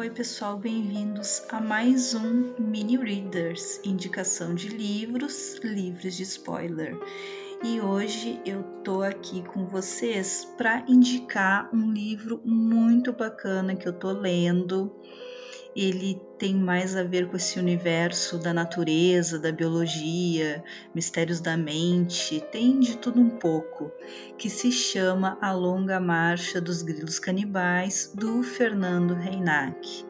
Oi, pessoal, bem-vindos a mais um Mini Readers indicação de livros livres de spoiler. E hoje eu tô aqui com vocês para indicar um livro muito bacana que eu tô lendo ele tem mais a ver com esse universo da natureza, da biologia, mistérios da mente, tem de tudo um pouco, que se chama A Longa Marcha dos Grilos Canibais, do Fernando Reinach.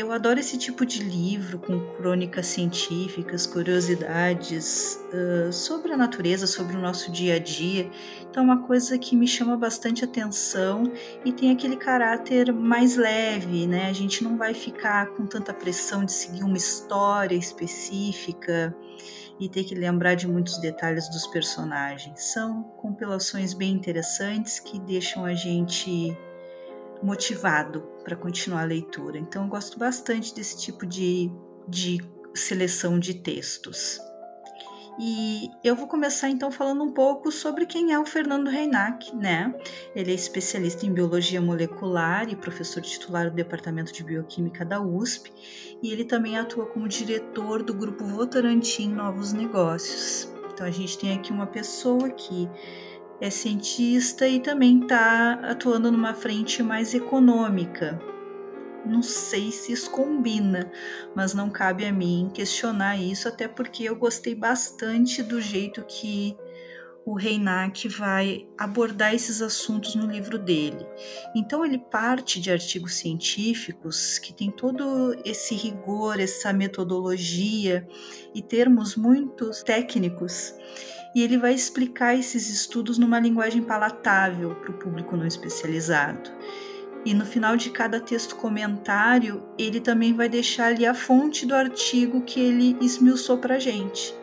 Eu adoro esse tipo de livro com crônicas científicas, curiosidades uh, sobre a natureza, sobre o nosso dia a dia. Então, é uma coisa que me chama bastante atenção e tem aquele caráter mais leve, né? A gente não vai ficar com tanta pressão de seguir uma história específica e ter que lembrar de muitos detalhes dos personagens. São compilações bem interessantes que deixam a gente motivado para continuar a leitura. Então, eu gosto bastante desse tipo de, de seleção de textos. E eu vou começar então falando um pouco sobre quem é o Fernando Reinach, né? Ele é especialista em biologia molecular e professor titular do Departamento de Bioquímica da USP, e ele também atua como diretor do grupo Votorantim Novos Negócios. Então a gente tem aqui uma pessoa que é cientista e também está atuando numa frente mais econômica. Não sei se isso combina, mas não cabe a mim questionar isso, até porque eu gostei bastante do jeito que o Reinach vai abordar esses assuntos no livro dele. Então ele parte de artigos científicos que tem todo esse rigor, essa metodologia e termos muito técnicos e ele vai explicar esses estudos numa linguagem palatável para o público não especializado. E no final de cada texto comentário, ele também vai deixar ali a fonte do artigo que ele esmiuçou para a gente.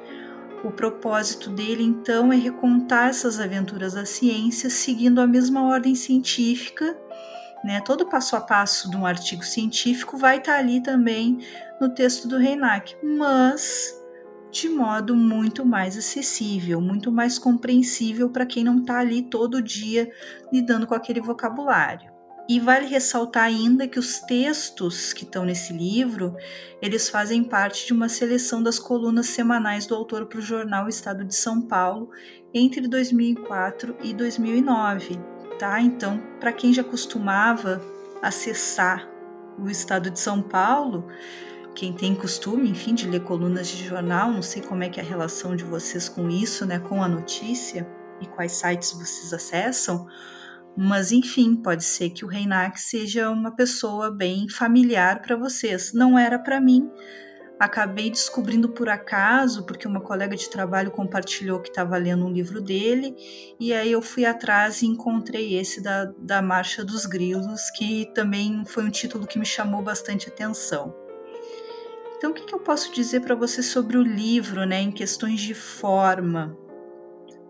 O propósito dele, então, é recontar essas aventuras da ciência seguindo a mesma ordem científica. Né? Todo passo a passo de um artigo científico vai estar tá ali também no texto do Reinach, mas de modo muito mais acessível, muito mais compreensível para quem não está ali todo dia lidando com aquele vocabulário. E vale ressaltar ainda que os textos que estão nesse livro, eles fazem parte de uma seleção das colunas semanais do autor para o jornal Estado de São Paulo entre 2004 e 2009, tá? Então, para quem já costumava acessar o Estado de São Paulo, quem tem costume, enfim, de ler colunas de jornal, não sei como é que é a relação de vocês com isso, né, com a notícia e quais sites vocês acessam, mas enfim, pode ser que o Reinach seja uma pessoa bem familiar para vocês. Não era para mim. Acabei descobrindo por acaso, porque uma colega de trabalho compartilhou que estava lendo um livro dele, e aí eu fui atrás e encontrei esse da, da Marcha dos Grilos, que também foi um título que me chamou bastante atenção. Então, o que, que eu posso dizer para você sobre o livro, né, em questões de forma?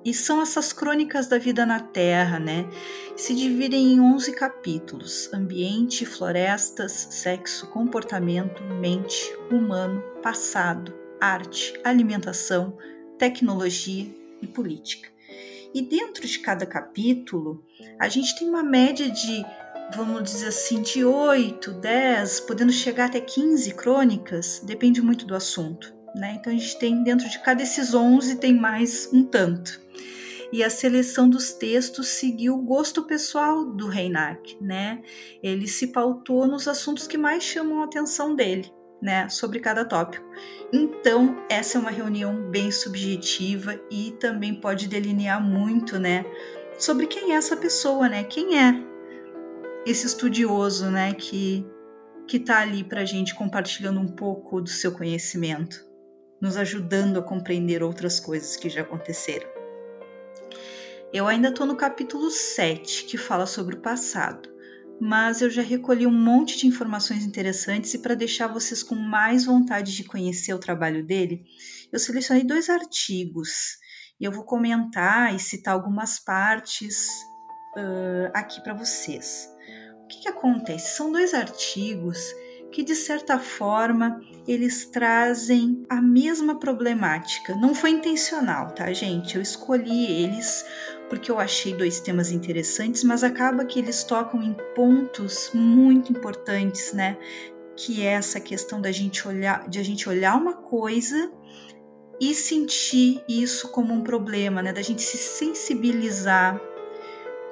E são essas crônicas da vida na Terra, né? Se dividem em 11 capítulos: ambiente, florestas, sexo, comportamento, mente, humano, passado, arte, alimentação, tecnologia e política. E dentro de cada capítulo, a gente tem uma média de vamos dizer assim, de 8, 10, podendo chegar até 15 crônicas, depende muito do assunto. Né? Então a gente tem dentro de cada desses 11 tem mais um tanto. E a seleção dos textos seguiu o gosto pessoal do Reinach, né? Ele se pautou nos assuntos que mais chamam a atenção dele, né, sobre cada tópico. Então, essa é uma reunião bem subjetiva e também pode delinear muito, né, sobre quem é essa pessoa, né? Quem é esse estudioso, né, que que tá ali para a gente compartilhando um pouco do seu conhecimento, nos ajudando a compreender outras coisas que já aconteceram. Eu ainda estou no capítulo 7, que fala sobre o passado, mas eu já recolhi um monte de informações interessantes e para deixar vocês com mais vontade de conhecer o trabalho dele, eu selecionei dois artigos e eu vou comentar e citar algumas partes uh, aqui para vocês. O que, que acontece? São dois artigos que de certa forma eles trazem a mesma problemática. Não foi intencional, tá, gente? Eu escolhi eles porque eu achei dois temas interessantes, mas acaba que eles tocam em pontos muito importantes, né? Que é essa questão da gente olhar, de a gente olhar uma coisa e sentir isso como um problema, né? Da gente se sensibilizar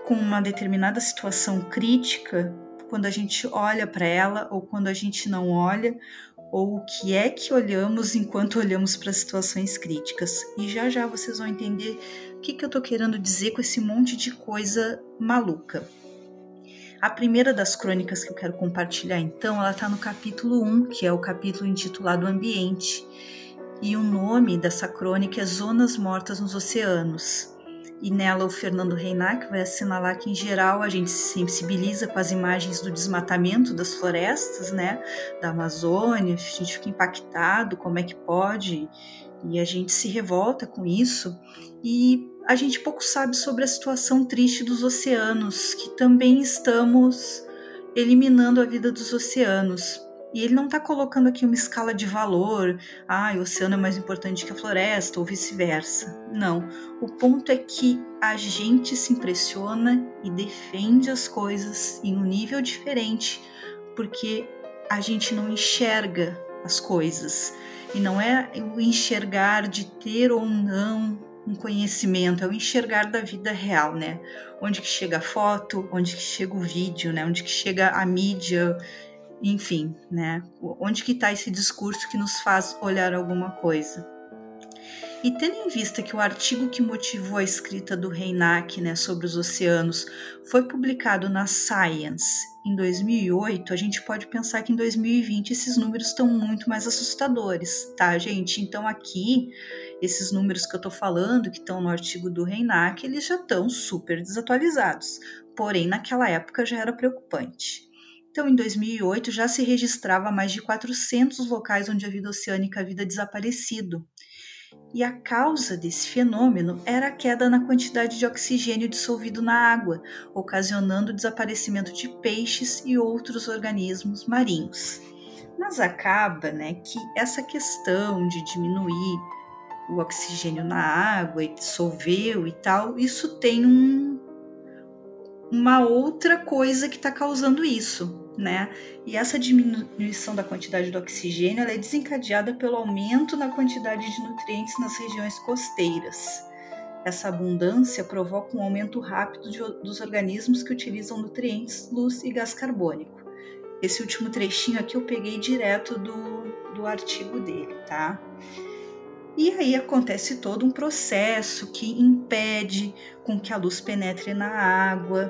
com uma determinada situação crítica quando a gente olha para ela ou quando a gente não olha, ou o que é que olhamos enquanto olhamos para situações críticas. E já já vocês vão entender o que, que eu estou querendo dizer com esse monte de coisa maluca. A primeira das crônicas que eu quero compartilhar, então, ela está no capítulo 1, que é o capítulo intitulado Ambiente. E o nome dessa crônica é Zonas Mortas nos Oceanos e nela o Fernando Reinac vai assinalar que, em geral, a gente se sensibiliza com as imagens do desmatamento das florestas, né, da Amazônia, a gente fica impactado, como é que pode, e a gente se revolta com isso, e a gente pouco sabe sobre a situação triste dos oceanos, que também estamos eliminando a vida dos oceanos. E ele não está colocando aqui uma escala de valor, ah, o oceano é mais importante que a floresta, ou vice-versa. Não. O ponto é que a gente se impressiona e defende as coisas em um nível diferente, porque a gente não enxerga as coisas. E não é o enxergar de ter ou não um conhecimento, é o enxergar da vida real, né? Onde que chega a foto, onde que chega o vídeo, né? Onde que chega a mídia, enfim, né? Onde que está esse discurso que nos faz olhar alguma coisa? E tendo em vista que o artigo que motivou a escrita do Reinach né, sobre os oceanos foi publicado na Science em 2008, a gente pode pensar que em 2020 esses números estão muito mais assustadores, tá, gente? Então aqui, esses números que eu tô falando, que estão no artigo do Reinach, eles já estão super desatualizados. Porém, naquela época já era preocupante. Então, em 2008, já se registrava mais de 400 locais onde a vida oceânica havia desaparecido. E a causa desse fenômeno era a queda na quantidade de oxigênio dissolvido na água, ocasionando o desaparecimento de peixes e outros organismos marinhos. Mas acaba né, que essa questão de diminuir o oxigênio na água e dissolveu e tal, isso tem um, uma outra coisa que está causando isso, né? E essa diminuição da quantidade de oxigênio é desencadeada pelo aumento na quantidade de nutrientes nas regiões costeiras. Essa abundância provoca um aumento rápido de, dos organismos que utilizam nutrientes, luz e gás carbônico. Esse último trechinho aqui eu peguei direto do, do artigo dele, tá? E aí acontece todo um processo que impede com que a luz penetre na água,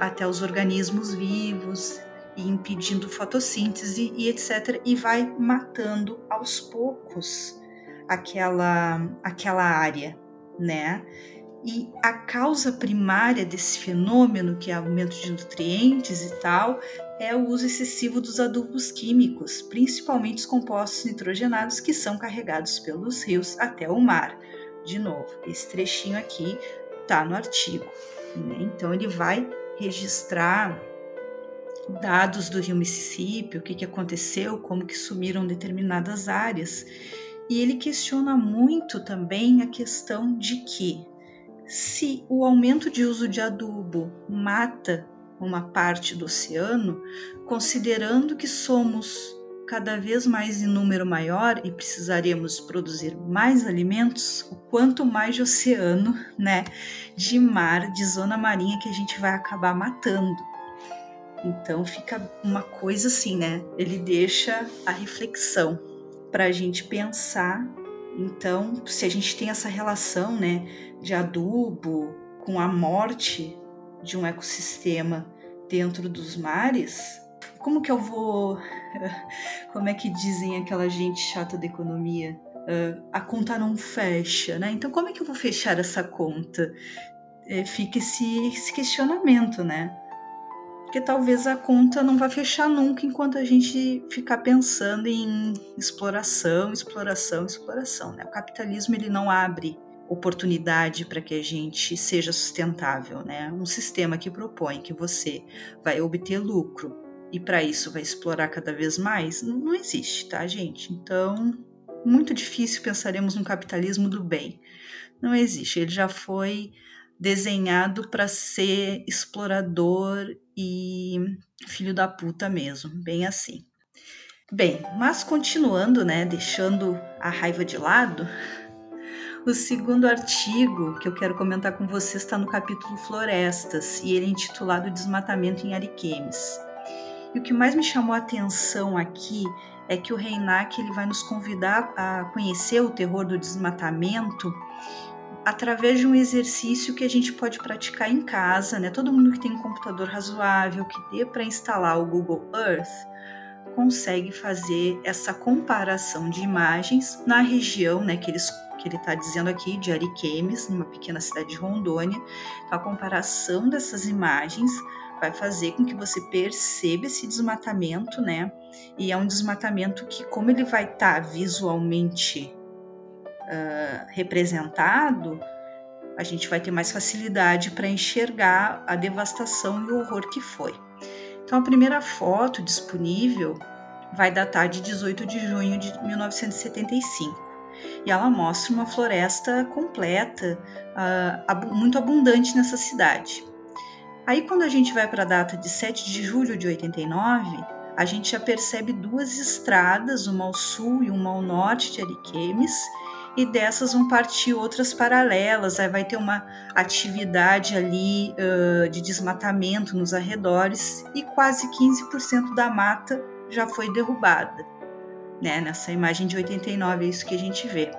até os organismos vivos, e impedindo fotossíntese e etc. E vai matando aos poucos aquela, aquela área, né? E a causa primária desse fenômeno, que é aumento de nutrientes e tal, é o uso excessivo dos adubos químicos, principalmente os compostos nitrogenados que são carregados pelos rios até o mar. De novo, esse trechinho aqui tá no artigo. Né? Então ele vai registrar dados do rio Mississippi, o que, que aconteceu, como que sumiram determinadas áreas. E ele questiona muito também a questão de que se o aumento de uso de adubo mata uma parte do oceano, considerando que somos cada vez mais em número maior e precisaríamos produzir mais alimentos, o quanto mais de oceano, né, de mar, de zona marinha que a gente vai acabar matando. Então fica uma coisa assim, né? Ele deixa a reflexão para a gente pensar. Então, se a gente tem essa relação, né, de adubo com a morte de um ecossistema dentro dos mares, como que eu vou. Como é que dizem aquela gente chata da economia? Uh, a conta não fecha, né? Então, como é que eu vou fechar essa conta? É, fica esse, esse questionamento, né? Porque talvez a conta não vai fechar nunca enquanto a gente ficar pensando em exploração, exploração, exploração. Né? O capitalismo ele não abre oportunidade para que a gente seja sustentável, né? Um sistema que propõe que você vai obter lucro e para isso vai explorar cada vez mais, não, existe, tá, gente? Então, muito difícil pensaremos num capitalismo do bem. Não existe, ele já foi desenhado para ser explorador e filho da puta mesmo, bem assim. Bem, mas continuando, né, deixando a raiva de lado, o segundo artigo que eu quero comentar com vocês está no capítulo Florestas e ele é intitulado Desmatamento em Ariquemes. E o que mais me chamou a atenção aqui é que o Reinak ele vai nos convidar a conhecer o terror do desmatamento através de um exercício que a gente pode praticar em casa, né? Todo mundo que tem um computador razoável, que dê para instalar o Google Earth, consegue fazer essa comparação de imagens na região, né, que, eles, que ele está dizendo aqui, de Ariquemes, numa pequena cidade de Rondônia. Então, a comparação dessas imagens vai fazer com que você perceba esse desmatamento, né? E é um desmatamento que, como ele vai estar tá visualmente uh, representado, a gente vai ter mais facilidade para enxergar a devastação e o horror que foi. Então, a primeira foto disponível vai datar de 18 de junho de 1975 e ela mostra uma floresta completa, uh, muito abundante nessa cidade. Aí, quando a gente vai para a data de 7 de julho de 89, a gente já percebe duas estradas, uma ao sul e uma ao norte de Ariquemes, e dessas vão partir outras paralelas. Aí vai ter uma atividade ali uh, de desmatamento nos arredores e quase 15% da mata já foi derrubada. Né? Nessa imagem de 89 é isso que a gente vê.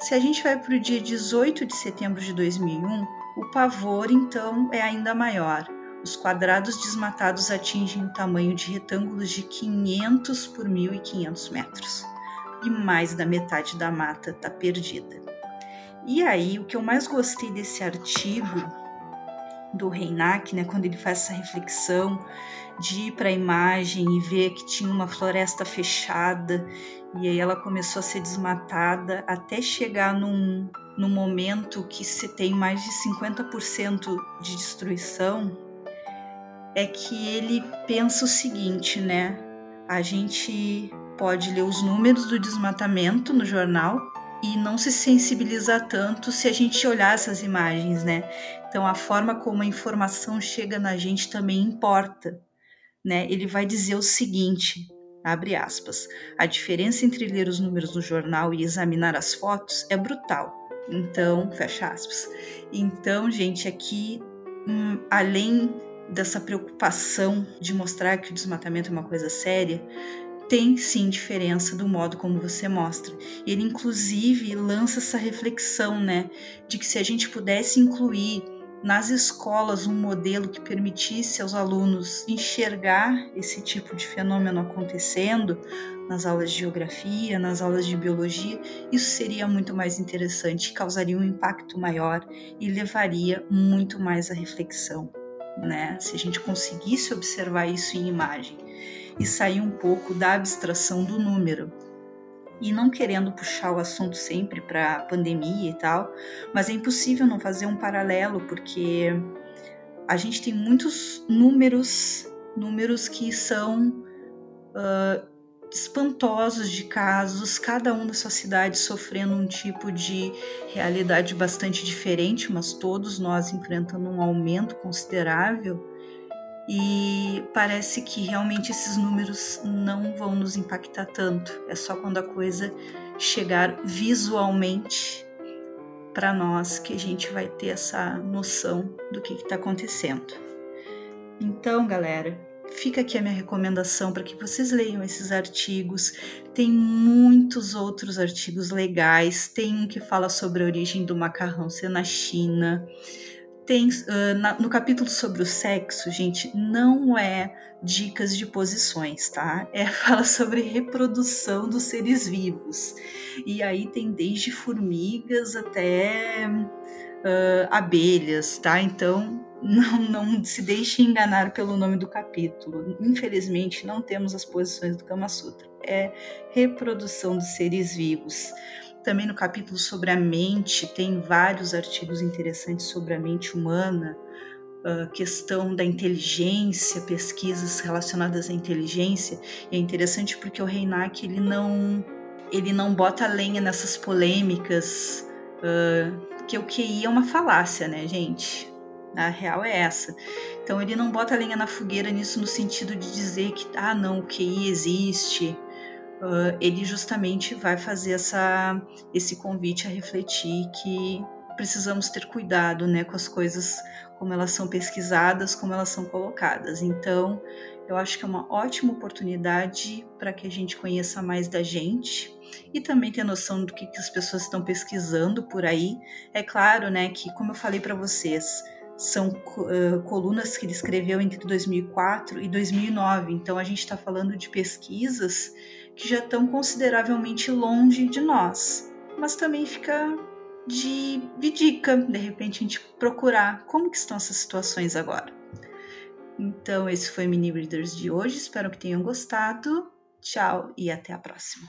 Se a gente vai para o dia 18 de setembro de 2001, o pavor, então, é ainda maior. Os quadrados desmatados atingem o tamanho de retângulos de 500 por 1.500 metros. E mais da metade da mata está perdida. E aí, o que eu mais gostei desse artigo do Reinak, né, quando ele faz essa reflexão de ir para a imagem e ver que tinha uma floresta fechada e aí ela começou a ser desmatada até chegar num, num momento que se tem mais de 50% de destruição, é que ele pensa o seguinte, né? A gente pode ler os números do desmatamento no jornal e não se sensibilizar tanto se a gente olhar essas imagens, né? Então a forma como a informação chega na gente também importa, né? Ele vai dizer o seguinte: abre aspas. A diferença entre ler os números no jornal e examinar as fotos é brutal. Então, fecha aspas. Então, gente, aqui, hum, além dessa preocupação de mostrar que o desmatamento é uma coisa séria, tem sim diferença do modo como você mostra. Ele, inclusive, lança essa reflexão, né, de que se a gente pudesse incluir nas escolas um modelo que permitisse aos alunos enxergar esse tipo de fenômeno acontecendo nas aulas de geografia, nas aulas de biologia, isso seria muito mais interessante, causaria um impacto maior e levaria muito mais à reflexão, né? Se a gente conseguisse observar isso em imagem e sair um pouco da abstração do número. E não querendo puxar o assunto sempre para pandemia e tal, mas é impossível não fazer um paralelo porque a gente tem muitos números, números que são uh, espantosos de casos, cada um da sua cidade sofrendo um tipo de realidade bastante diferente, mas todos nós enfrentando um aumento considerável e parece que realmente esses números não vão nos impactar tanto. É só quando a coisa chegar visualmente para nós que a gente vai ter essa noção do que está acontecendo. Então, galera, fica aqui a minha recomendação para que vocês leiam esses artigos. Tem muitos outros artigos legais. Tem um que fala sobre a origem do macarrão ser na China tem uh, na, no capítulo sobre o sexo, gente, não é dicas de posições, tá? É fala sobre reprodução dos seres vivos. E aí tem desde formigas até uh, abelhas, tá? Então não, não se deixe enganar pelo nome do capítulo. Infelizmente, não temos as posições do Kama Sutra. É reprodução dos seres vivos. Também no capítulo sobre a mente, tem vários artigos interessantes sobre a mente humana, a questão da inteligência, pesquisas relacionadas à inteligência. E é interessante porque o Reinak ele não ele não bota lenha nessas polêmicas uh, que o QI é uma falácia, né, gente? A real é essa. Então ele não bota lenha na fogueira nisso no sentido de dizer que, ah, não, o QI existe. Uh, ele justamente vai fazer essa, esse convite a refletir que precisamos ter cuidado né, com as coisas como elas são pesquisadas, como elas são colocadas. Então, eu acho que é uma ótima oportunidade para que a gente conheça mais da gente e também ter noção do que, que as pessoas estão pesquisando por aí. É claro, né, que como eu falei para vocês, são uh, colunas que ele escreveu entre 2004 e 2009. Então a gente está falando de pesquisas que já estão consideravelmente longe de nós. Mas também fica de, de dica, de repente a gente procurar como que estão essas situações agora. Então esse foi o Mini Readers de hoje, espero que tenham gostado. Tchau e até a próxima.